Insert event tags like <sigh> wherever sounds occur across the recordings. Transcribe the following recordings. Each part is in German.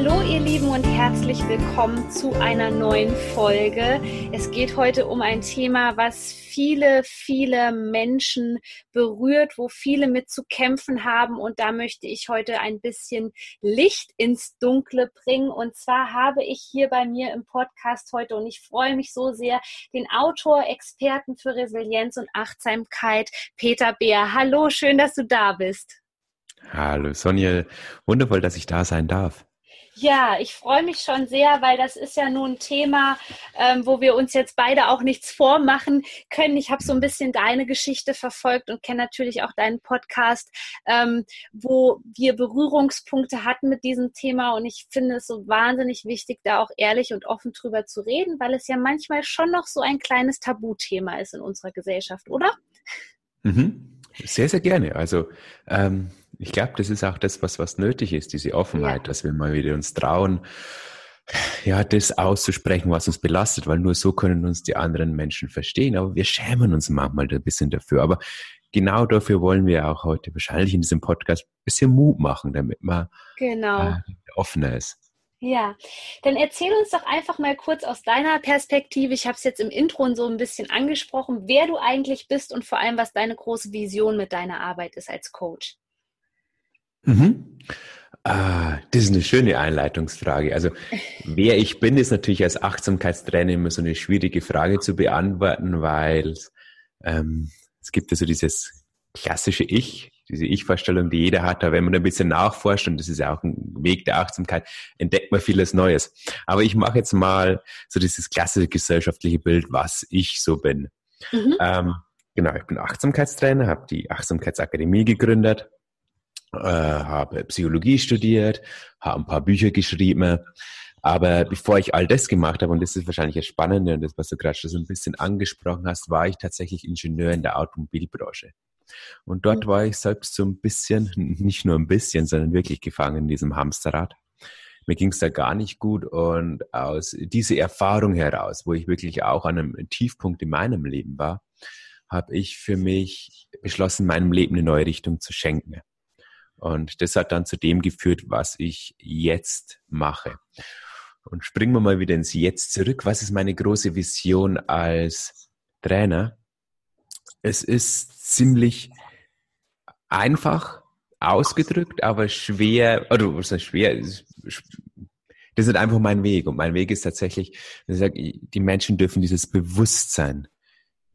Hallo ihr Lieben und herzlich willkommen zu einer neuen Folge. Es geht heute um ein Thema, was viele, viele Menschen berührt, wo viele mit zu kämpfen haben und da möchte ich heute ein bisschen Licht ins Dunkle bringen und zwar habe ich hier bei mir im Podcast heute und ich freue mich so sehr, den Autor, Experten für Resilienz und Achtsamkeit, Peter Beer. Hallo, schön, dass du da bist. Hallo Sonja, wundervoll, dass ich da sein darf. Ja, ich freue mich schon sehr, weil das ist ja nun ein Thema, ähm, wo wir uns jetzt beide auch nichts vormachen können. Ich habe so ein bisschen deine Geschichte verfolgt und kenne natürlich auch deinen Podcast, ähm, wo wir Berührungspunkte hatten mit diesem Thema. Und ich finde es so wahnsinnig wichtig, da auch ehrlich und offen drüber zu reden, weil es ja manchmal schon noch so ein kleines Tabuthema ist in unserer Gesellschaft, oder? Mhm. Sehr, sehr gerne. Also ähm, ich glaube, das ist auch das, was, was nötig ist, diese Offenheit, ja. dass wir mal wieder uns trauen, ja, das auszusprechen, was uns belastet, weil nur so können uns die anderen Menschen verstehen. Aber wir schämen uns manchmal ein bisschen dafür. Aber genau dafür wollen wir auch heute wahrscheinlich in diesem Podcast ein bisschen Mut machen, damit man genau. äh, offener ist. Ja, dann erzähl uns doch einfach mal kurz aus deiner Perspektive, ich habe es jetzt im Intro so ein bisschen angesprochen, wer du eigentlich bist und vor allem, was deine große Vision mit deiner Arbeit ist als Coach. Mhm. Ah, das ist eine schöne Einleitungsfrage. Also, wer ich bin, ist natürlich als Achtsamkeitstrainer immer so eine schwierige Frage zu beantworten, weil ähm, es gibt also dieses klassische Ich, diese Ich-Vorstellung, die jeder hat, aber wenn man ein bisschen nachforscht, und das ist ja auch ein Weg der Achtsamkeit, entdeckt man vieles Neues. Aber ich mache jetzt mal so dieses klassische gesellschaftliche Bild, was ich so bin. Mhm. Ähm, genau, ich bin Achtsamkeitstrainer, habe die Achtsamkeitsakademie gegründet, äh, habe Psychologie studiert, habe ein paar Bücher geschrieben. Aber bevor ich all das gemacht habe, und das ist wahrscheinlich das Spannende und das, was du gerade schon so ein bisschen angesprochen hast, war ich tatsächlich Ingenieur in der Automobilbranche. Und dort war ich selbst so ein bisschen, nicht nur ein bisschen, sondern wirklich gefangen in diesem Hamsterrad. Mir ging es da gar nicht gut und aus dieser Erfahrung heraus, wo ich wirklich auch an einem Tiefpunkt in meinem Leben war, habe ich für mich beschlossen, meinem Leben eine neue Richtung zu schenken. Und das hat dann zu dem geführt, was ich jetzt mache. Und springen wir mal wieder ins Jetzt zurück. Was ist meine große Vision als Trainer? Es ist ziemlich einfach ausgedrückt, aber schwer, oder was heißt schwer? Das ist einfach mein Weg. Und mein Weg ist tatsächlich, ich sage, die Menschen dürfen dieses Bewusstsein,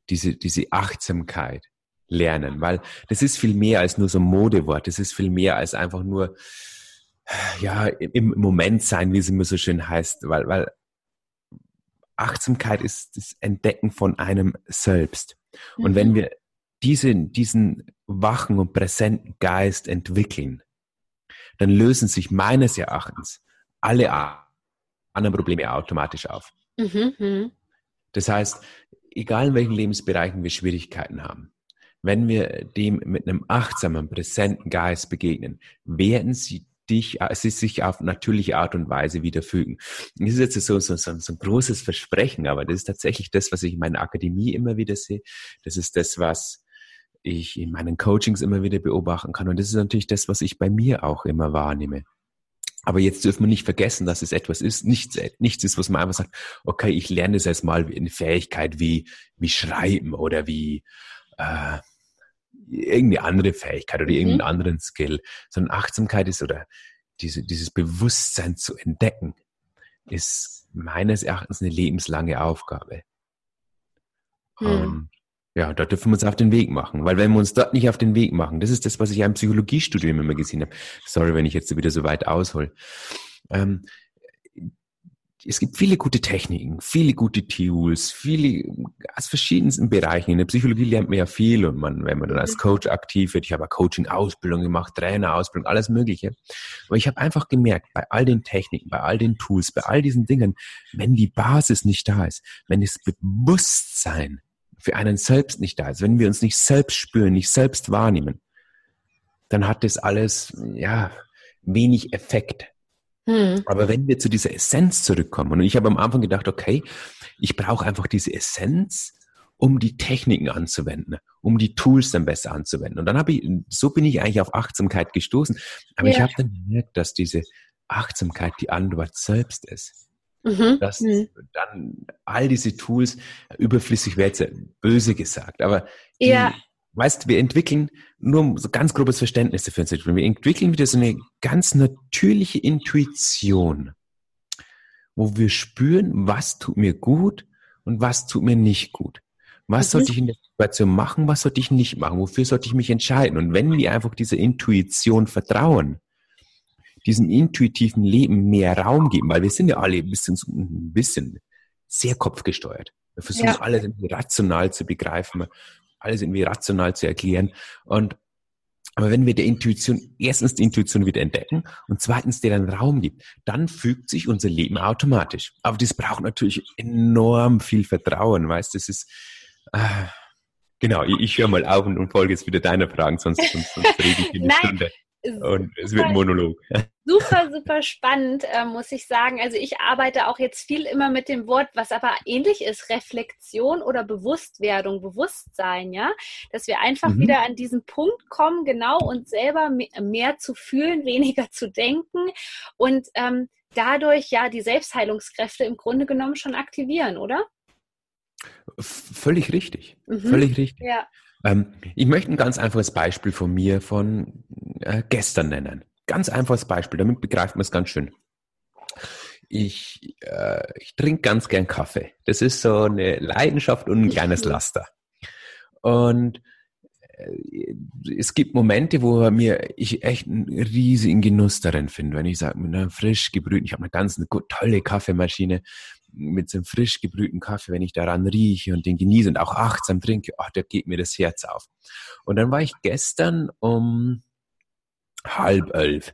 diese, diese Achtsamkeit, lernen, weil das ist viel mehr als nur so ein Modewort. Das ist viel mehr als einfach nur, ja, im Moment sein, wie es immer so schön heißt, weil, weil Achtsamkeit ist das Entdecken von einem selbst. Und mhm. wenn wir diese, diesen wachen und präsenten Geist entwickeln, dann lösen sich meines Erachtens alle anderen Probleme automatisch auf. Mhm. mhm. Das heißt, egal in welchen Lebensbereichen wir Schwierigkeiten haben, wenn wir dem mit einem achtsamen, präsenten Geist begegnen, werden sie dich, äh, sie sich auf natürliche Art und Weise wieder fügen. Das ist jetzt so, so, so, so ein großes Versprechen, aber das ist tatsächlich das, was ich in meiner Akademie immer wieder sehe. Das ist das, was ich in meinen Coachings immer wieder beobachten kann. Und das ist natürlich das, was ich bei mir auch immer wahrnehme. Aber jetzt dürfen wir nicht vergessen, dass es etwas ist, nichts, nichts ist, was man einfach sagt, okay, ich lerne es jetzt mal eine Fähigkeit wie, wie Schreiben oder wie, äh, irgendeine andere Fähigkeit oder mhm. irgendeinen anderen Skill, sondern Achtsamkeit ist oder diese, dieses Bewusstsein zu entdecken, ist meines Erachtens eine lebenslange Aufgabe. Mhm. Und ja, da dürfen wir uns auf den Weg machen, weil wenn wir uns dort nicht auf den Weg machen, das ist das, was ich im Psychologiestudium immer gesehen habe. Sorry, wenn ich jetzt wieder so weit aushol. Ähm, es gibt viele gute Techniken, viele gute Tools, viele aus verschiedensten Bereichen. In der Psychologie lernt man ja viel und man, wenn man dann als Coach aktiv wird, ich habe Coaching-Ausbildung gemacht, Trainer-Ausbildung, alles Mögliche. Aber ich habe einfach gemerkt, bei all den Techniken, bei all den Tools, bei all diesen Dingen, wenn die Basis nicht da ist, wenn das Bewusstsein für einen selbst nicht da ist, wenn wir uns nicht selbst spüren, nicht selbst wahrnehmen, dann hat das alles, ja, wenig Effekt. Hm. Aber wenn wir zu dieser Essenz zurückkommen, und ich habe am Anfang gedacht, okay, ich brauche einfach diese Essenz, um die Techniken anzuwenden, um die Tools dann besser anzuwenden. Und dann habe ich, so bin ich eigentlich auf Achtsamkeit gestoßen. Aber ja. ich habe dann gemerkt, dass diese Achtsamkeit die Antwort selbst ist. Mhm. Dass mhm. dann all diese Tools überflüssig wäre jetzt böse gesagt, aber die, ja. Weißt, wir entwickeln nur so ganz grobes Verständnis dafür. Wir entwickeln wieder so eine ganz natürliche Intuition, wo wir spüren, was tut mir gut und was tut mir nicht gut. Was sollte ich in der Situation machen, was sollte ich nicht machen, wofür sollte ich mich entscheiden? Und wenn wir einfach dieser Intuition vertrauen, diesem intuitiven Leben mehr Raum geben, weil wir sind ja alle ein bisschen, ein bisschen sehr kopfgesteuert. Wir versuchen ja. alles rational zu begreifen, alles irgendwie rational zu erklären. Und aber wenn wir der Intuition, erstens die Intuition wieder entdecken und zweitens der dann Raum gibt, dann fügt sich unser Leben automatisch. Aber das braucht natürlich enorm viel Vertrauen, weißt, das ist, äh, genau, ich, ich höre mal auf und, und folge jetzt wieder deiner Fragen, sonst, sonst, sonst rede ich in eine Stunde. Und es wird ein Monolog. <laughs> Super, super spannend, äh, muss ich sagen. Also ich arbeite auch jetzt viel immer mit dem Wort, was aber ähnlich ist, Reflexion oder Bewusstwerdung, Bewusstsein, ja. Dass wir einfach mhm. wieder an diesen Punkt kommen, genau uns selber mehr zu fühlen, <laughs> weniger zu denken und ähm, dadurch ja die Selbstheilungskräfte im Grunde genommen schon aktivieren, oder? Völlig richtig. Mhm. Völlig richtig. Ja. Ähm, ich möchte ein ganz einfaches Beispiel von mir von äh, gestern nennen. Ganz einfaches Beispiel, damit begreift man es ganz schön. Ich, äh, ich trinke ganz gern Kaffee. Das ist so eine Leidenschaft und ein kleines <laughs> Laster. Und äh, es gibt Momente, wo mir ich echt einen riesigen Genuss darin finde, wenn ich sage, mit einer frisch gebrühten, ich habe eine ganz eine tolle Kaffeemaschine, mit so einem frisch gebrühten Kaffee, wenn ich daran rieche und den genieße und auch achtsam trinke, ach, da geht mir das Herz auf. Und dann war ich gestern um halb elf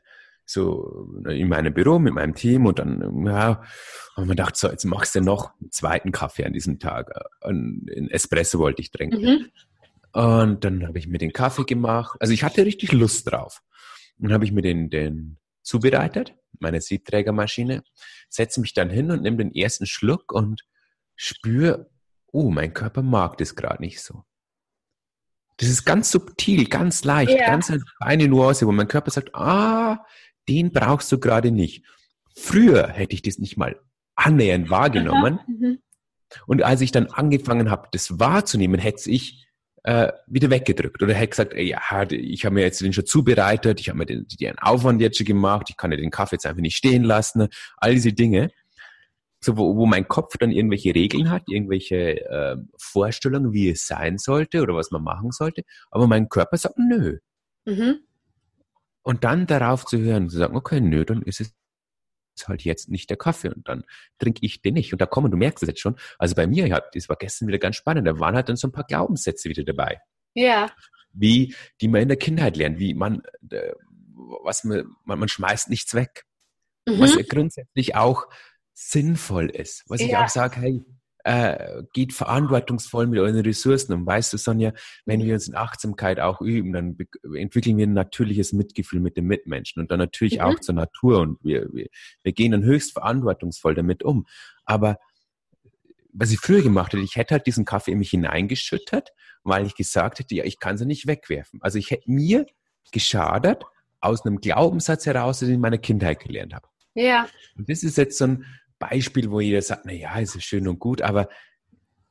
so in meinem Büro mit meinem Team und dann, ja, haben wir gedacht, so, jetzt machst du noch einen zweiten Kaffee an diesem Tag. Ein Espresso wollte ich trinken. Mhm. Und dann habe ich mir den Kaffee gemacht. Also ich hatte richtig Lust drauf. Dann habe ich mir den, den zubereitet, meine Siebträgermaschine, setze mich dann hin und nehme den ersten Schluck und spüre, oh, mein Körper mag das gerade nicht so. Das ist ganz subtil, ganz leicht, ja. ganz eine Nuance, wo mein Körper sagt, ah, den brauchst du gerade nicht. Früher hätte ich das nicht mal annähernd wahrgenommen. Mhm. Und als ich dann angefangen habe, das wahrzunehmen, hätte ich äh, wieder weggedrückt. Oder hätte gesagt, ey, ja, ich habe mir jetzt den schon zubereitet, ich habe mir den, den Aufwand jetzt schon gemacht, ich kann ja den Kaffee jetzt einfach nicht stehen lassen, all diese Dinge. So, wo, wo mein Kopf dann irgendwelche Regeln hat, irgendwelche äh, Vorstellungen, wie es sein sollte oder was man machen sollte, aber mein Körper sagt, nö. Mhm. Und dann darauf zu hören, zu sagen, okay, nö, dann ist es ist halt jetzt nicht der Kaffee und dann trinke ich den nicht. Und da kommen, du merkst es jetzt schon, also bei mir, ja, das war gestern wieder ganz spannend, da waren halt dann so ein paar Glaubenssätze wieder dabei. Ja. Wie, die man in der Kindheit lernt, wie man, äh, was man, man, man schmeißt nichts weg. Mhm. Was ja grundsätzlich auch sinnvoll ist. Was ja. ich auch sage, hey, äh, geht verantwortungsvoll mit euren Ressourcen um. Weißt du, Sonja, wenn wir uns in Achtsamkeit auch üben, dann entwickeln wir ein natürliches Mitgefühl mit den Mitmenschen und dann natürlich mhm. auch zur Natur und wir, wir, wir gehen dann höchst verantwortungsvoll damit um. Aber was ich früher gemacht hätte, ich hätte halt diesen Kaffee in mich hineingeschüttet, weil ich gesagt hätte, ja, ich kann sie nicht wegwerfen. Also ich hätte mir geschadet aus einem Glaubenssatz heraus, den ich in meiner Kindheit gelernt habe. Ja. Und das ist jetzt so ein, Beispiel, wo jeder sagt, na ja, ist schön und gut, aber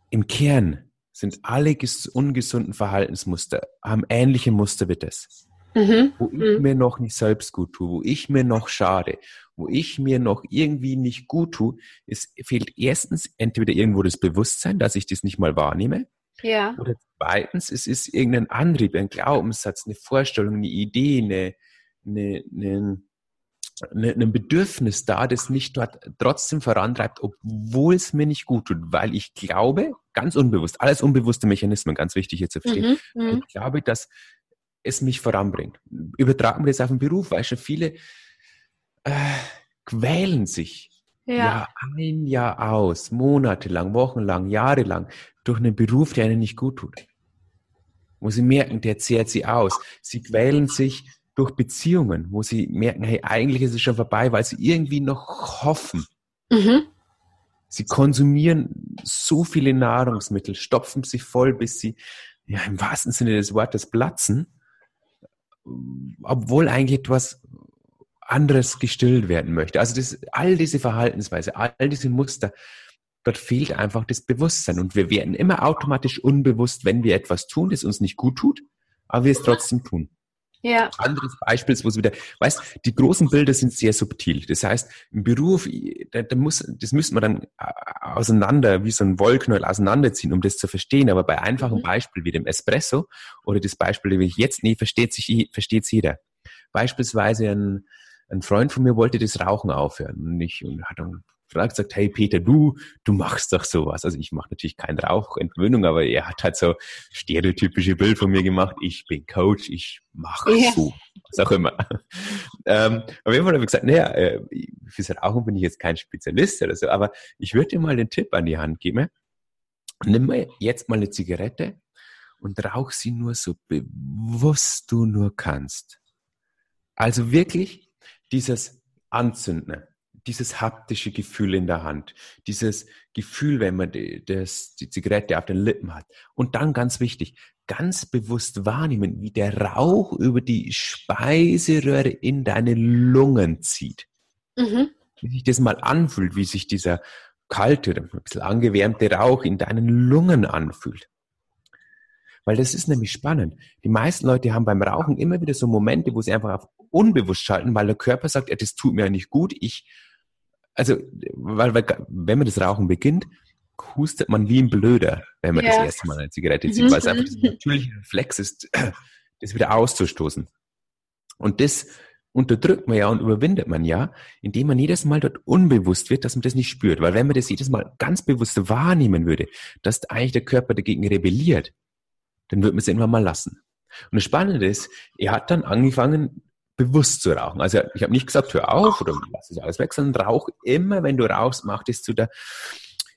im Kern sind alle ungesunden Verhaltensmuster, haben ähnliche Muster wie das. Mhm. Wo ich mhm. mir noch nicht selbst gut tue, wo ich mir noch schade, wo ich mir noch irgendwie nicht gut tue, es fehlt erstens entweder irgendwo das Bewusstsein, dass ich das nicht mal wahrnehme. Ja. Oder zweitens, es ist irgendein Antrieb, ein Glaubenssatz, eine Vorstellung, eine Idee, eine, eine, eine Ne, ein Bedürfnis da, das mich dort trotzdem vorantreibt, obwohl es mir nicht gut tut, weil ich glaube, ganz unbewusst, alles unbewusste Mechanismen, ganz wichtig hier zu verstehen, mhm, mhm. ich glaube, dass es mich voranbringt. Übertragen wir das auf den Beruf, weil schon viele äh, quälen sich ja. Jahr ein, Jahr aus, monatelang, wochenlang, jahrelang durch einen Beruf, der ihnen nicht gut tut. Wo sie merken, der zehrt sie aus. Sie quälen sich durch Beziehungen, wo sie merken, hey, eigentlich ist es schon vorbei, weil sie irgendwie noch hoffen. Mhm. Sie konsumieren so viele Nahrungsmittel, stopfen sich voll, bis sie ja im wahrsten Sinne des Wortes platzen, obwohl eigentlich etwas anderes gestillt werden möchte. Also das, all diese Verhaltensweise, all diese Muster, dort fehlt einfach das Bewusstsein. Und wir werden immer automatisch unbewusst, wenn wir etwas tun, das uns nicht gut tut, aber wir es trotzdem tun. Ja. Anderes Beispiel, wo es wieder, weißt, die großen Bilder sind sehr subtil. Das heißt, im Beruf, da, da muss, das müssen wir dann äh, auseinander, wie so ein Wollknäuel auseinanderziehen, um das zu verstehen. Aber bei einfachen mhm. Beispiel wie dem Espresso oder das Beispiel, das ich jetzt nee, versteht sich, versteht's jeder. Beispielsweise ein, ein Freund von mir wollte das Rauchen aufhören und ich und hat dann gefragt, gesagt, hey Peter, du, du machst doch sowas. Also ich mache natürlich keine Rauchentwöhnung, aber er hat halt so stereotypische Bild von mir gemacht. Ich bin Coach, ich mache ja. so, was auch immer. ähm, auf jeden Fall habe ich gesagt, naja, äh, fürs Rauchen bin ich jetzt kein Spezialist oder so, aber ich würde dir mal den Tipp an die Hand geben. Nimm mal jetzt mal eine Zigarette und rauch sie nur so bewusst du nur kannst. Also wirklich dieses Anzünden dieses haptische Gefühl in der Hand, dieses Gefühl, wenn man die, das, die Zigarette auf den Lippen hat. Und dann ganz wichtig, ganz bewusst wahrnehmen, wie der Rauch über die Speiseröhre in deine Lungen zieht. Mhm. Wie sich das mal anfühlt, wie sich dieser kalte, ein bisschen angewärmte Rauch in deinen Lungen anfühlt. Weil das ist nämlich spannend. Die meisten Leute haben beim Rauchen immer wieder so Momente, wo sie einfach auf unbewusst schalten, weil der Körper sagt, ja, das tut mir nicht gut, ich also, weil, weil, wenn man das Rauchen beginnt, hustet man wie ein Blöder, wenn man ja. das erste Mal eine Zigarette zieht, weil es einfach ein natürlicher Reflex ist, <clears throat> das wieder auszustoßen. Und das unterdrückt man ja und überwindet man ja, indem man jedes Mal dort unbewusst wird, dass man das nicht spürt. Weil wenn man das jedes Mal ganz bewusst wahrnehmen würde, dass eigentlich der Körper dagegen rebelliert, dann würde man es irgendwann mal lassen. Und das Spannende ist, er hat dann angefangen, bewusst zu rauchen. Also ich habe nicht gesagt, hör auf oder lass es alles weg, sondern rauch immer, wenn du rauchst, mach das zu der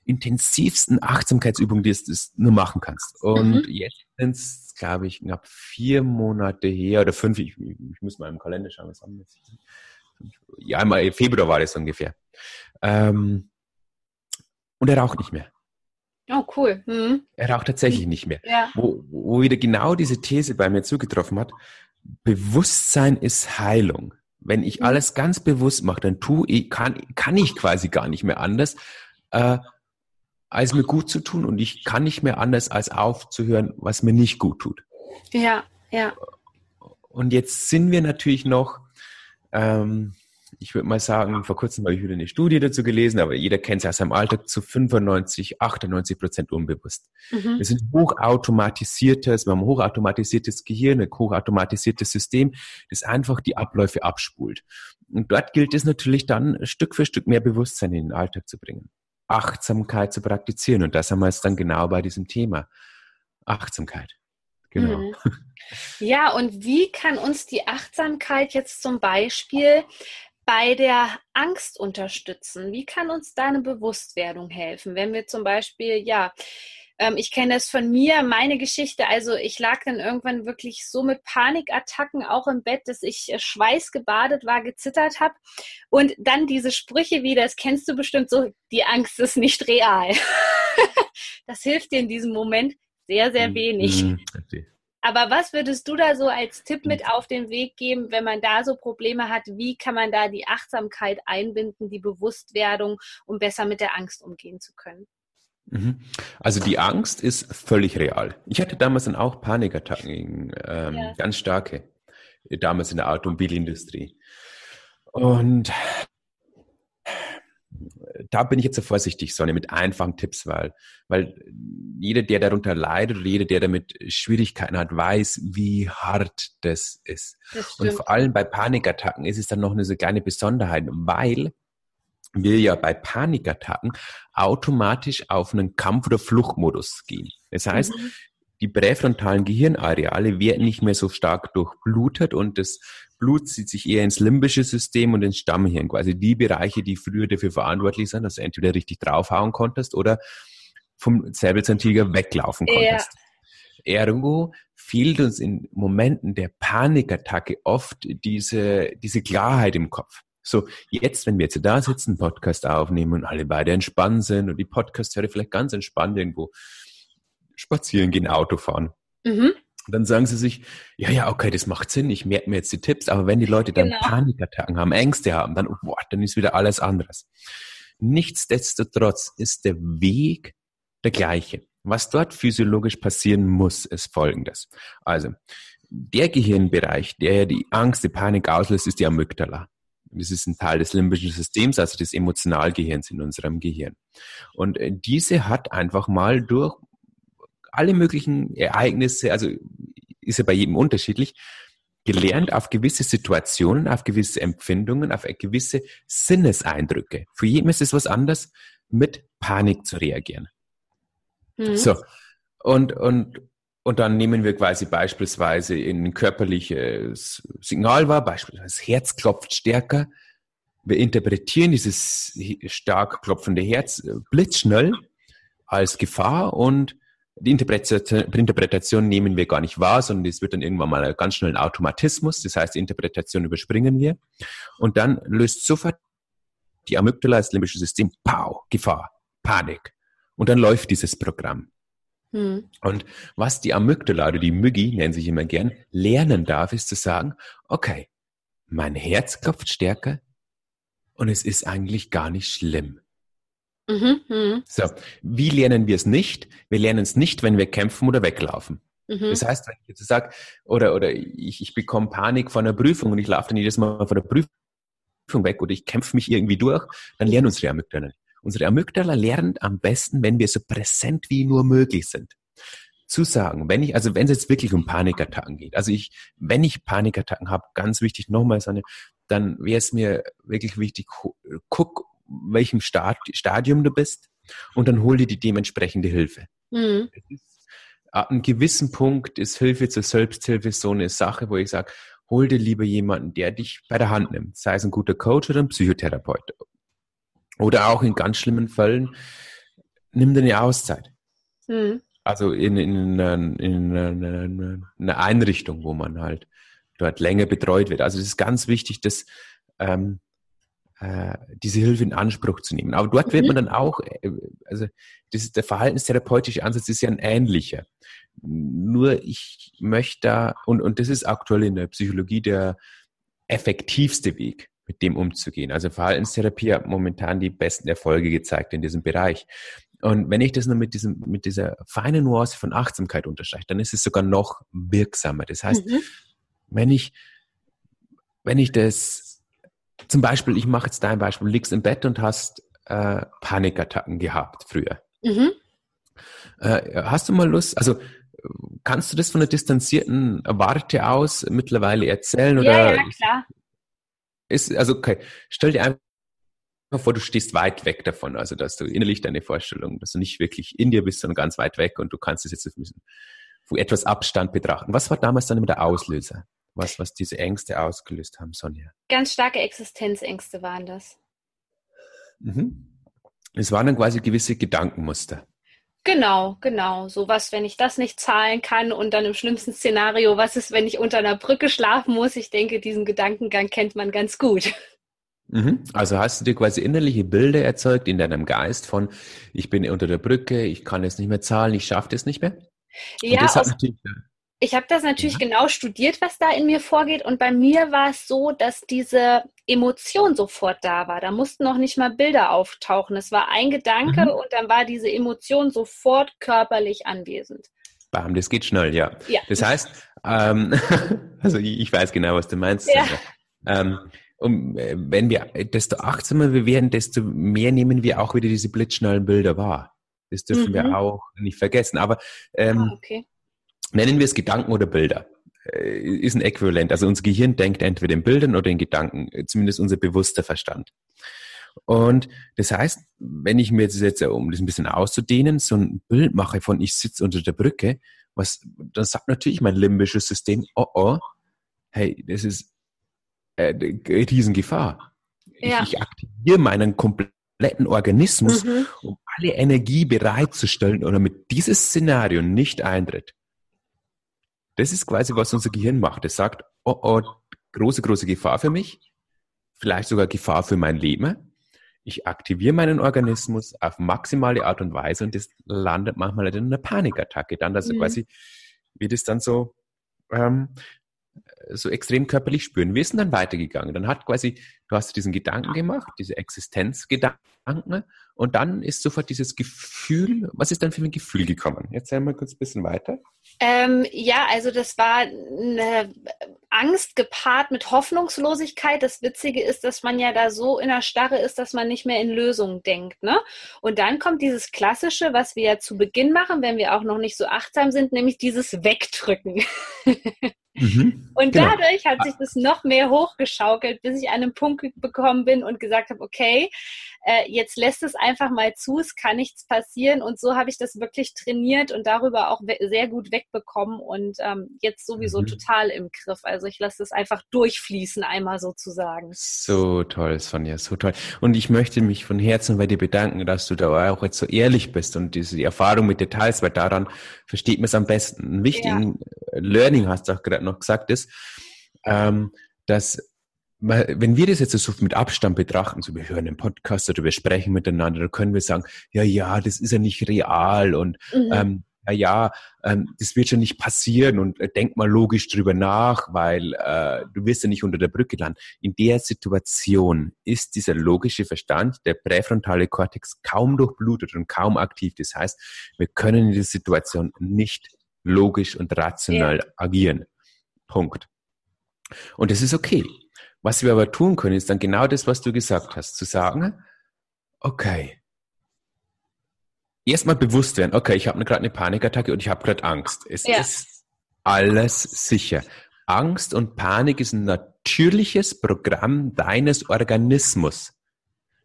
intensivsten Achtsamkeitsübung, die du nur machen kannst. Und mhm. jetzt sind es, glaube ich, knapp vier Monate her oder fünf, ich, ich muss mal im Kalender schauen, was haben wir jetzt? Ja, im Februar war das ungefähr. Ähm, und er raucht nicht mehr. Oh, cool. Mhm. Er raucht tatsächlich nicht mehr. Ja. Wo, wo wieder genau diese These bei mir zugetroffen hat, Bewusstsein ist Heilung. Wenn ich mhm. alles ganz bewusst mache, dann tu ich, kann, kann ich quasi gar nicht mehr anders, äh, als mir gut zu tun und ich kann nicht mehr anders, als aufzuhören, was mir nicht gut tut. Ja, ja. Und jetzt sind wir natürlich noch ähm, ich würde mal sagen, vor kurzem habe ich wieder eine Studie dazu gelesen, aber jeder kennt es aus seinem Alltag zu 95, 98 Prozent unbewusst. Mhm. Wir sind hochautomatisiertes, wir haben ein hochautomatisiertes Gehirn, ein hochautomatisiertes System, das einfach die Abläufe abspult. Und dort gilt es natürlich dann, Stück für Stück mehr Bewusstsein in den Alltag zu bringen. Achtsamkeit zu praktizieren. Und das haben wir jetzt dann genau bei diesem Thema. Achtsamkeit. Genau. Mhm. Ja, und wie kann uns die Achtsamkeit jetzt zum Beispiel bei der Angst unterstützen? Wie kann uns da eine Bewusstwerdung helfen? Wenn wir zum Beispiel, ja, ähm, ich kenne das von mir, meine Geschichte, also ich lag dann irgendwann wirklich so mit Panikattacken auch im Bett, dass ich äh, schweißgebadet war, gezittert habe und dann diese Sprüche wie, das kennst du bestimmt so, die Angst ist nicht real. <laughs> das hilft dir in diesem Moment sehr, sehr mhm. wenig. Mhm. Aber was würdest du da so als Tipp mit auf den Weg geben, wenn man da so Probleme hat? Wie kann man da die Achtsamkeit einbinden, die Bewusstwerdung, um besser mit der Angst umgehen zu können? Mhm. Also die Angst ist völlig real. Ich hatte damals dann auch Panikattacken, ähm, ja. ganz starke, damals in der Automobilindustrie. Und da bin ich jetzt so vorsichtig, Sonne, mit einfachen Tipps, weil, weil jeder, der darunter leidet oder jeder, der damit Schwierigkeiten hat, weiß, wie hart das ist. Das und vor allem bei Panikattacken ist es dann noch eine so kleine Besonderheit, weil wir ja bei Panikattacken automatisch auf einen Kampf- oder Fluchtmodus gehen. Das heißt, mhm die präfrontalen Gehirnareale werden nicht mehr so stark durchblutet und das Blut zieht sich eher ins limbische System und ins Stammhirn, quasi die Bereiche, die früher dafür verantwortlich sind, dass du entweder richtig draufhauen konntest oder vom Säbelzahntiger weglaufen konntest. Ja. Ergo fehlt uns in Momenten der Panikattacke oft diese, diese Klarheit im Kopf. So, jetzt, wenn wir jetzt da sitzen, Podcast aufnehmen und alle beide entspannt sind und die Podcast-Hörer vielleicht ganz entspannt irgendwo spazieren gehen, Auto fahren. Mhm. Dann sagen sie sich, ja, ja, okay, das macht Sinn, ich merke mir jetzt die Tipps, aber wenn die Leute dann genau. Panikattacken haben, Ängste haben, dann, boah, dann ist wieder alles anderes. Nichtsdestotrotz ist der Weg der gleiche. Was dort physiologisch passieren muss, ist folgendes. Also, der Gehirnbereich, der die Angst, die Panik auslöst, ist die Amygdala. Das ist ein Teil des limbischen Systems, also des Emotionalgehirns in unserem Gehirn. Und äh, diese hat einfach mal durch alle möglichen Ereignisse, also ist ja bei jedem unterschiedlich, gelernt, auf gewisse Situationen, auf gewisse Empfindungen, auf gewisse Sinneseindrücke. Für jeden ist es was anderes, mit Panik zu reagieren. Mhm. So. Und, und, und dann nehmen wir quasi beispielsweise ein körperliches Signal wahr, beispielsweise das Herz klopft stärker. Wir interpretieren dieses stark klopfende Herz blitzschnell als Gefahr und die Interpretation, nehmen wir gar nicht wahr, sondern es wird dann irgendwann mal ganz schnell ein Automatismus. Das heißt, die Interpretation überspringen wir. Und dann löst sofort die Amygdala, das limbische System, Pow, Gefahr, Panik. Und dann läuft dieses Programm. Hm. Und was die Amygdala oder die Müggi, nennen sich immer gern, lernen darf, ist zu sagen, okay, mein Herz klopft stärker und es ist eigentlich gar nicht schlimm. Mhm, mh. So, wie lernen wir es nicht? Wir lernen es nicht, wenn wir kämpfen oder weglaufen. Mhm. Das heißt, wenn ich jetzt sage, oder, oder ich, ich bekomme Panik vor einer Prüfung und ich laufe dann jedes Mal von der Prüfung weg oder ich kämpfe mich irgendwie durch, dann lernen unsere Amygdala. Unsere Amygdala lernt am besten, wenn wir so präsent wie nur möglich sind. Zu sagen, wenn ich, also wenn es jetzt wirklich um Panikattacken geht, also ich, wenn ich Panikattacken habe, ganz wichtig nochmal, dann wäre es mir wirklich wichtig, guck welchem Stadium du bist und dann hol dir die dementsprechende Hilfe. Mhm. Ab einem gewissen Punkt ist Hilfe zur Selbsthilfe so eine Sache, wo ich sage, hol dir lieber jemanden, der dich bei der Hand nimmt, sei es ein guter Coach oder ein Psychotherapeut. Oder auch in ganz schlimmen Fällen, nimm dir eine Auszeit. Mhm. Also in, in, in, in eine Einrichtung, wo man halt dort länger betreut wird. Also es ist ganz wichtig, dass ähm, äh, diese Hilfe in Anspruch zu nehmen. Aber dort wird man mhm. dann auch, äh, also das ist, der verhaltenstherapeutische Ansatz ist ja ein ähnlicher. Nur ich möchte da, und, und das ist aktuell in der Psychologie der effektivste Weg, mit dem umzugehen. Also Verhaltenstherapie hat momentan die besten Erfolge gezeigt in diesem Bereich. Und wenn ich das nur mit, diesem, mit dieser feinen Nuance von Achtsamkeit unterstreiche, dann ist es sogar noch wirksamer. Das heißt, mhm. wenn ich, wenn ich das zum Beispiel, ich mache jetzt dein Beispiel, du liegst im Bett und hast äh, Panikattacken gehabt früher. Mhm. Äh, hast du mal Lust, also kannst du das von der distanzierten Warte aus mittlerweile erzählen? Oder ja, ja, klar. Ist, also, okay, stell dir einfach vor, du stehst weit weg davon, also dass du innerlich deine Vorstellung, dass du nicht wirklich in dir bist, sondern ganz weit weg und du kannst es jetzt ein bisschen etwas Abstand betrachten. Was war damals dann immer der Auslöser? Was, was diese Ängste ausgelöst haben, Sonja? Ganz starke Existenzängste waren das. Mhm. Es waren dann quasi gewisse Gedankenmuster. Genau, genau. So was, wenn ich das nicht zahlen kann und dann im schlimmsten Szenario, was ist, wenn ich unter einer Brücke schlafen muss? Ich denke, diesen Gedankengang kennt man ganz gut. Mhm. Also hast du dir quasi innerliche Bilder erzeugt in deinem Geist von, ich bin unter der Brücke, ich kann es nicht mehr zahlen, ich schaffe das nicht mehr? Ja, aus, ich habe das natürlich ja. genau studiert, was da in mir vorgeht. Und bei mir war es so, dass diese Emotion sofort da war. Da mussten noch nicht mal Bilder auftauchen. Es war ein Gedanke mhm. und dann war diese Emotion sofort körperlich anwesend. Bam, das geht schnell, ja. ja. Das heißt, ähm, <laughs> also ich weiß genau, was du meinst. Ja. Ähm, und äh, wenn wir, desto achtsamer wir werden, desto mehr nehmen wir auch wieder diese blitzschnellen Bilder wahr. Das dürfen mhm. wir auch nicht vergessen. Aber ähm, ah, okay nennen wir es Gedanken oder Bilder, äh, ist ein Äquivalent. Also unser Gehirn denkt entweder in Bildern oder in Gedanken, äh, zumindest unser bewusster Verstand. Und das heißt, wenn ich mir jetzt, jetzt um das ein bisschen auszudehnen, so ein Bild mache von ich sitze unter der Brücke, was, dann sagt natürlich mein limbisches System, oh oh, hey, das ist äh, Riesengefahr. Ja. Ich, ich aktiviere meinen kompletten Organismus, mhm. um alle Energie bereitzustellen oder mit dieses Szenario nicht eintritt. Das ist quasi, was unser Gehirn macht. Es sagt, oh, oh, große, große Gefahr für mich, vielleicht sogar Gefahr für mein Leben. Ich aktiviere meinen Organismus auf maximale Art und Weise und das landet manchmal in einer Panikattacke. Dann, dass mhm. quasi, wie das dann so, ähm, so extrem körperlich spüren. Wir ist dann weitergegangen? Dann hat quasi, du hast diesen Gedanken gemacht, diese Existenzgedanken, und dann ist sofort dieses Gefühl, was ist dann für ein Gefühl gekommen? Erzähl mal kurz ein bisschen weiter. Ähm, ja, also das war eine Angst gepaart mit Hoffnungslosigkeit. Das Witzige ist, dass man ja da so in der Starre ist, dass man nicht mehr in Lösungen denkt. Ne? Und dann kommt dieses Klassische, was wir ja zu Beginn machen, wenn wir auch noch nicht so achtsam sind, nämlich dieses Wegdrücken. Mhm, <laughs> und genau. dadurch hat sich das noch mehr hochgeschaukelt, bis ich an einen Punkt gekommen bin und gesagt habe, okay, äh, jetzt lässt es einfach mal zu, es kann nichts passieren. Und so habe ich das wirklich trainiert und darüber auch sehr gut wegbekommen und ähm, jetzt sowieso mhm. total im Griff. Also ich lasse das einfach durchfließen, einmal sozusagen. So toll, Sonja, so toll. Und ich möchte mich von Herzen bei dir bedanken, dass du da auch jetzt so ehrlich bist und diese Erfahrung mit Details, weil daran versteht man es am besten. Ein wichtigen ja. Learning hast du auch gerade noch gesagt, ist, ähm, dass wenn wir das jetzt so mit Abstand betrachten, so wir hören einen Podcast oder wir sprechen miteinander, dann können wir sagen, ja, ja, das ist ja nicht real und mhm. ähm, ja, ja, ähm, das wird schon nicht passieren und äh, denk mal logisch drüber nach, weil äh, du wirst ja nicht unter der Brücke landen. In der Situation ist dieser logische Verstand, der präfrontale Kortex, kaum durchblutet und kaum aktiv. Das heißt, wir können in dieser Situation nicht logisch und rational ja. agieren. Punkt. Und das ist okay. Was wir aber tun können, ist dann genau das, was du gesagt hast, zu sagen, okay, erstmal bewusst werden, okay, ich habe gerade eine Panikattacke und ich habe gerade Angst. Es ja. ist alles sicher. Angst und Panik ist ein natürliches Programm deines Organismus.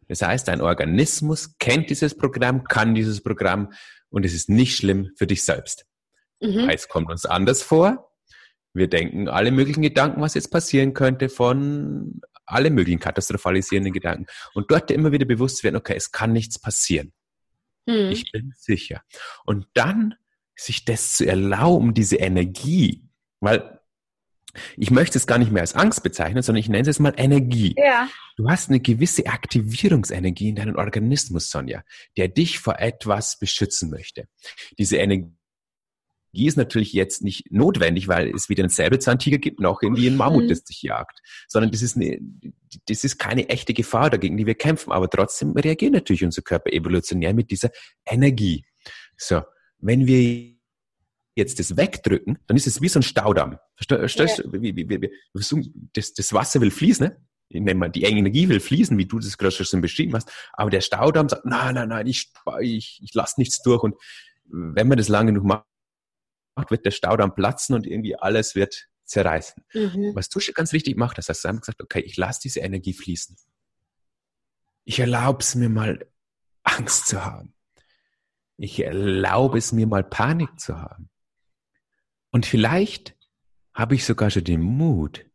Das heißt, dein Organismus kennt dieses Programm, kann dieses Programm und es ist nicht schlimm für dich selbst. Mhm. Es kommt uns anders vor. Wir denken alle möglichen Gedanken, was jetzt passieren könnte, von alle möglichen katastrophalisierenden Gedanken. Und dort immer wieder bewusst werden, okay, es kann nichts passieren. Mhm. Ich bin sicher. Und dann sich das zu erlauben, diese Energie, weil ich möchte es gar nicht mehr als Angst bezeichnen, sondern ich nenne es mal Energie. Ja. Du hast eine gewisse Aktivierungsenergie in deinem Organismus, Sonja, der dich vor etwas beschützen möchte. Diese Energie ist natürlich jetzt nicht notwendig, weil es weder einen Säbelzahntiger gibt, noch irgendwie ein Mammut, mhm. das dich jagt. Sondern das ist, eine, das ist keine echte Gefahr, dagegen die wir kämpfen. Aber trotzdem reagiert natürlich unser Körper evolutionär mit dieser Energie. So, wenn wir jetzt das wegdrücken, dann ist es wie so ein Staudamm. Verstehst du? Das, das Wasser will fließen, ne? Nenne mal, die Energie will fließen, wie du das gerade schon beschrieben hast. Aber der Staudamm sagt, nein, nein, nein, ich, ich, ich lasse nichts durch. Und wenn man das lange genug macht, wird der Staudamm platzen und irgendwie alles wird zerreißen. Mhm. Was du schon ganz richtig gemacht hast, hast du einfach gesagt, okay, ich lasse diese Energie fließen. Ich erlaube es mir mal, Angst zu haben. Ich erlaube es mir mal, Panik zu haben. Und vielleicht habe ich sogar schon den Mut,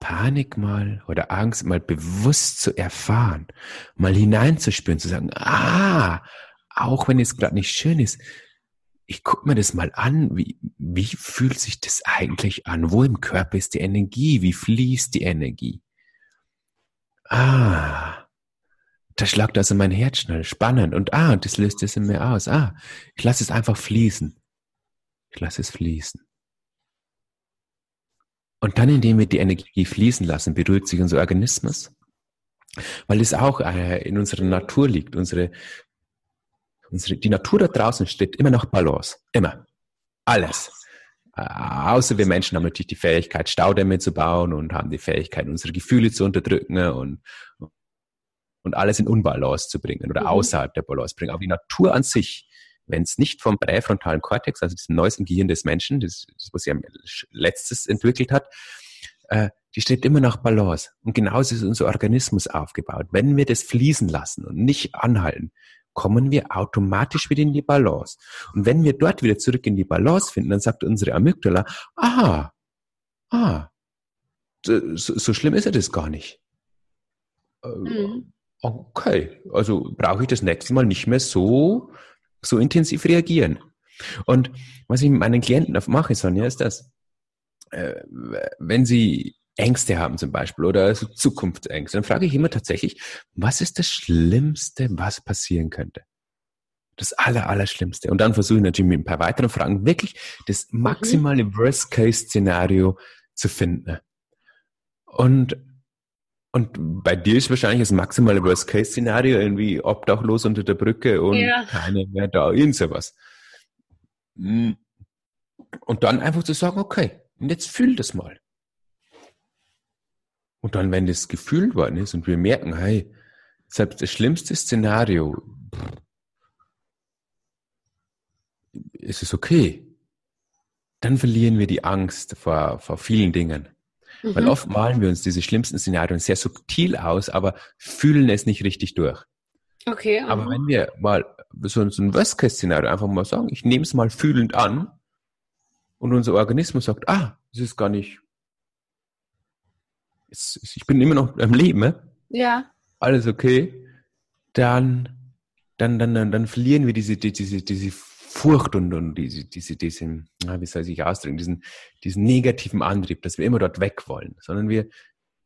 Panik mal oder Angst mal bewusst zu erfahren, mal hineinzuspüren, zu sagen, ah, auch wenn es gerade nicht schön ist, ich gucke mir das mal an, wie, wie fühlt sich das eigentlich an? Wo im Körper ist die Energie? Wie fließt die Energie? Ah, da schlagt also mein Herz schnell, spannend und ah, das löst es in mir aus. Ah, ich lasse es einfach fließen. Ich lasse es fließen. Und dann, indem wir die Energie fließen lassen, berührt sich unser Organismus, weil es auch äh, in unserer Natur liegt. Unsere Unsere, die Natur da draußen steht immer noch Balance. Immer. Alles. Äh, außer wir Menschen haben natürlich die Fähigkeit, Staudämme zu bauen und haben die Fähigkeit, unsere Gefühle zu unterdrücken und, und alles in Unbalance zu bringen oder mhm. außerhalb der Balance bringen. Aber die Natur an sich, wenn es nicht vom präfrontalen Kortex, also diesem neuesten Gehirn des Menschen, das, das was sie am letztes entwickelt hat, äh, die steht immer nach Balance. Und genauso ist unser Organismus aufgebaut. Wenn wir das fließen lassen und nicht anhalten, kommen wir automatisch wieder in die Balance. Und wenn wir dort wieder zurück in die Balance finden, dann sagt unsere Amygdala, ah, ah, so, so schlimm ist ja das gar nicht. Mhm. okay, also brauche ich das nächste Mal nicht mehr so, so intensiv reagieren. Und was ich mit meinen Klienten mache, Sonja, ist das, äh, wenn sie Ängste haben zum Beispiel oder also Zukunftsängste, dann frage ich immer tatsächlich, was ist das Schlimmste, was passieren könnte? Das aller, Allerschlimmste. Und dann versuche ich natürlich mit ein paar weiteren Fragen wirklich das maximale mhm. Worst-Case-Szenario zu finden. Und, und bei dir ist wahrscheinlich das maximale Worst-Case-Szenario irgendwie obdachlos unter der Brücke und ja. keiner mehr da, irgend sowas. Hm. Und dann einfach zu sagen, okay, und jetzt fühl das mal. Und dann, wenn das gefühlt worden ist und wir merken, hey, selbst das schlimmste Szenario, ist es okay. Dann verlieren wir die Angst vor, vor vielen Dingen. Mhm. Weil oft malen wir uns diese schlimmsten Szenarien sehr subtil aus, aber fühlen es nicht richtig durch. Okay. Aber wenn wir mal so, so ein Worst-Case-Szenario einfach mal sagen, ich nehme es mal fühlend an und unser Organismus sagt, ah, es ist gar nicht, ich bin immer noch am Leben, ne? ja. alles okay, dann, dann, dann, dann, dann verlieren wir diese, diese, diese Furcht und, und diese, diese, diese, wie soll ich ausdrücken, diesen, diesen negativen Antrieb, dass wir immer dort weg wollen, sondern wir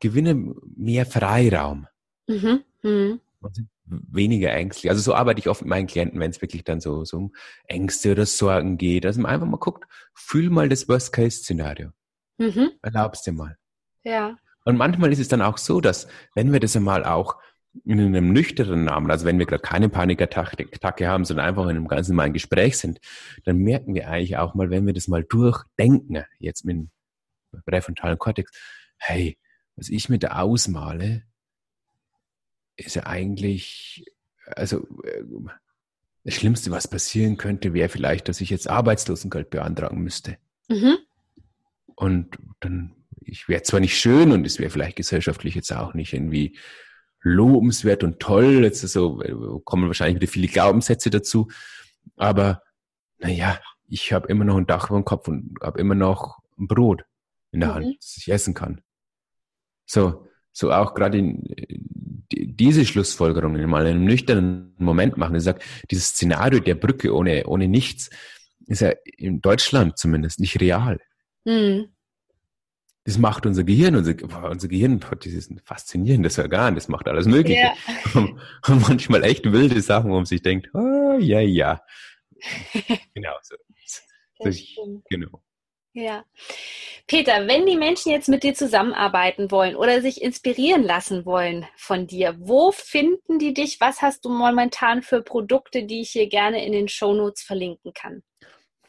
gewinnen mehr Freiraum. Mhm. Mhm. Und sind weniger ängstlich. Also so arbeite ich oft mit meinen Klienten, wenn es wirklich dann so, so um Ängste oder Sorgen geht, dass man einfach mal guckt, fühl mal das Worst-Case-Szenario. Mhm. Erlaubst dir mal. Ja. Und manchmal ist es dann auch so, dass wenn wir das einmal auch in einem nüchternen Namen, also wenn wir gerade keine Panikattacke haben, sondern einfach in einem ganz normalen Gespräch sind, dann merken wir eigentlich auch mal, wenn wir das mal durchdenken, jetzt mit dem präfrontalen Kortex, hey, was ich mir da ausmale, ist ja eigentlich, also äh, das Schlimmste, was passieren könnte, wäre vielleicht, dass ich jetzt Arbeitslosengeld beantragen müsste. Mhm. Und dann, ich wäre zwar nicht schön und es wäre vielleicht gesellschaftlich jetzt auch nicht irgendwie lobenswert und toll. Jetzt so kommen wahrscheinlich wieder viele Glaubenssätze dazu. Aber naja, ich habe immer noch ein Dach über dem Kopf und habe immer noch ein Brot in der mhm. Hand, das ich essen kann. So, so auch gerade diese Schlussfolgerungen mal in einem nüchternen Moment machen. Ich sage, dieses Szenario der Brücke ohne, ohne nichts ist ja in Deutschland zumindest nicht real. Mhm das macht unser Gehirn, unser, unser Gehirn, das ist ein faszinierendes Organ, das macht alles Mögliche. Ja. Und, und, manchmal echt wilde Sachen, wo man sich denkt, oh, ja, ja. genau, so. so ich, genau. Ja. Peter, wenn die Menschen jetzt mit dir zusammenarbeiten wollen oder sich inspirieren lassen wollen von dir, wo finden die dich? Was hast du momentan für Produkte, die ich hier gerne in den Shownotes verlinken kann?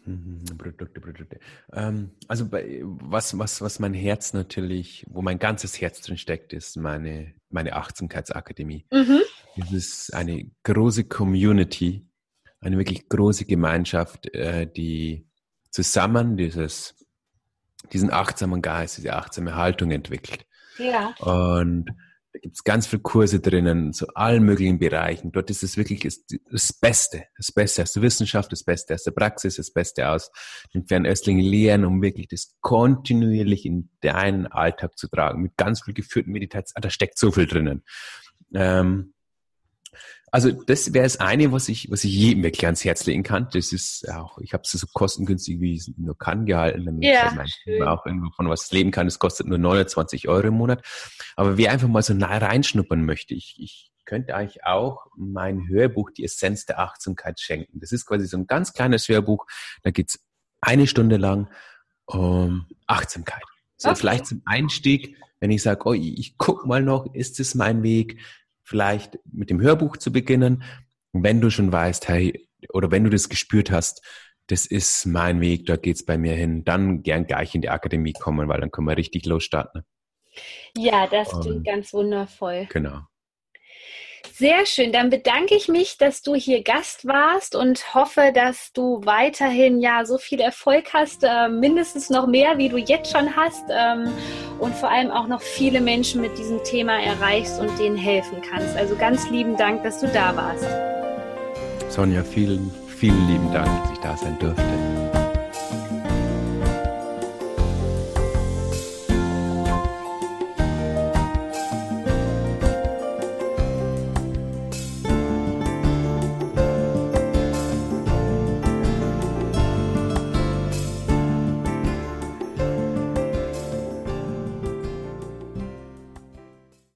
Mhm, Produkte, Produkte. Ähm, also bei, was, was, was mein Herz natürlich, wo mein ganzes Herz drin steckt, ist meine, meine Achtsamkeitsakademie. Mhm. Es ist eine große Community, eine wirklich große Gemeinschaft, äh, die zusammen dieses, diesen achtsamen Geist, diese achtsame Haltung entwickelt. Ja. Und da gibt es ganz viele Kurse drinnen, zu allen möglichen Bereichen. Dort ist es wirklich das Beste, das Beste aus der Wissenschaft, das Beste aus der Praxis, das Beste aus den fernöstlichen Lehren, um wirklich das kontinuierlich in deinen Alltag zu tragen. Mit ganz viel geführten Meditation. Ah, da steckt so viel drinnen. Ähm, also das wäre das eine, was ich, was ich jedem wirklich ans Herz legen kann. Das ist auch, ich habe es so kostengünstig, wie ich es nur kann, gehalten, damit ja, mein Team auch irgendwo von was leben kann. Es kostet nur 29 Euro im Monat. Aber wer einfach mal so nah reinschnuppern möchte, ich, ich könnte eigentlich auch mein Hörbuch Die Essenz der Achtsamkeit schenken. Das ist quasi so ein ganz kleines Hörbuch. Da geht's eine Stunde lang um Achtsamkeit. So okay. vielleicht zum Einstieg, wenn ich sage, oh, ich, ich guck mal noch, ist es mein Weg? Vielleicht mit dem Hörbuch zu beginnen. Wenn du schon weißt, hey, oder wenn du das gespürt hast, das ist mein Weg, da geht's bei mir hin, dann gern gleich in die Akademie kommen, weil dann können wir richtig losstarten. Ja, das klingt ganz wundervoll. Genau. Sehr schön. Dann bedanke ich mich, dass du hier Gast warst und hoffe, dass du weiterhin ja so viel Erfolg hast, äh, mindestens noch mehr, wie du jetzt schon hast, ähm, und vor allem auch noch viele Menschen mit diesem Thema erreichst und denen helfen kannst. Also ganz lieben Dank, dass du da warst. Sonja, vielen, vielen lieben Dank, dass ich da sein durfte.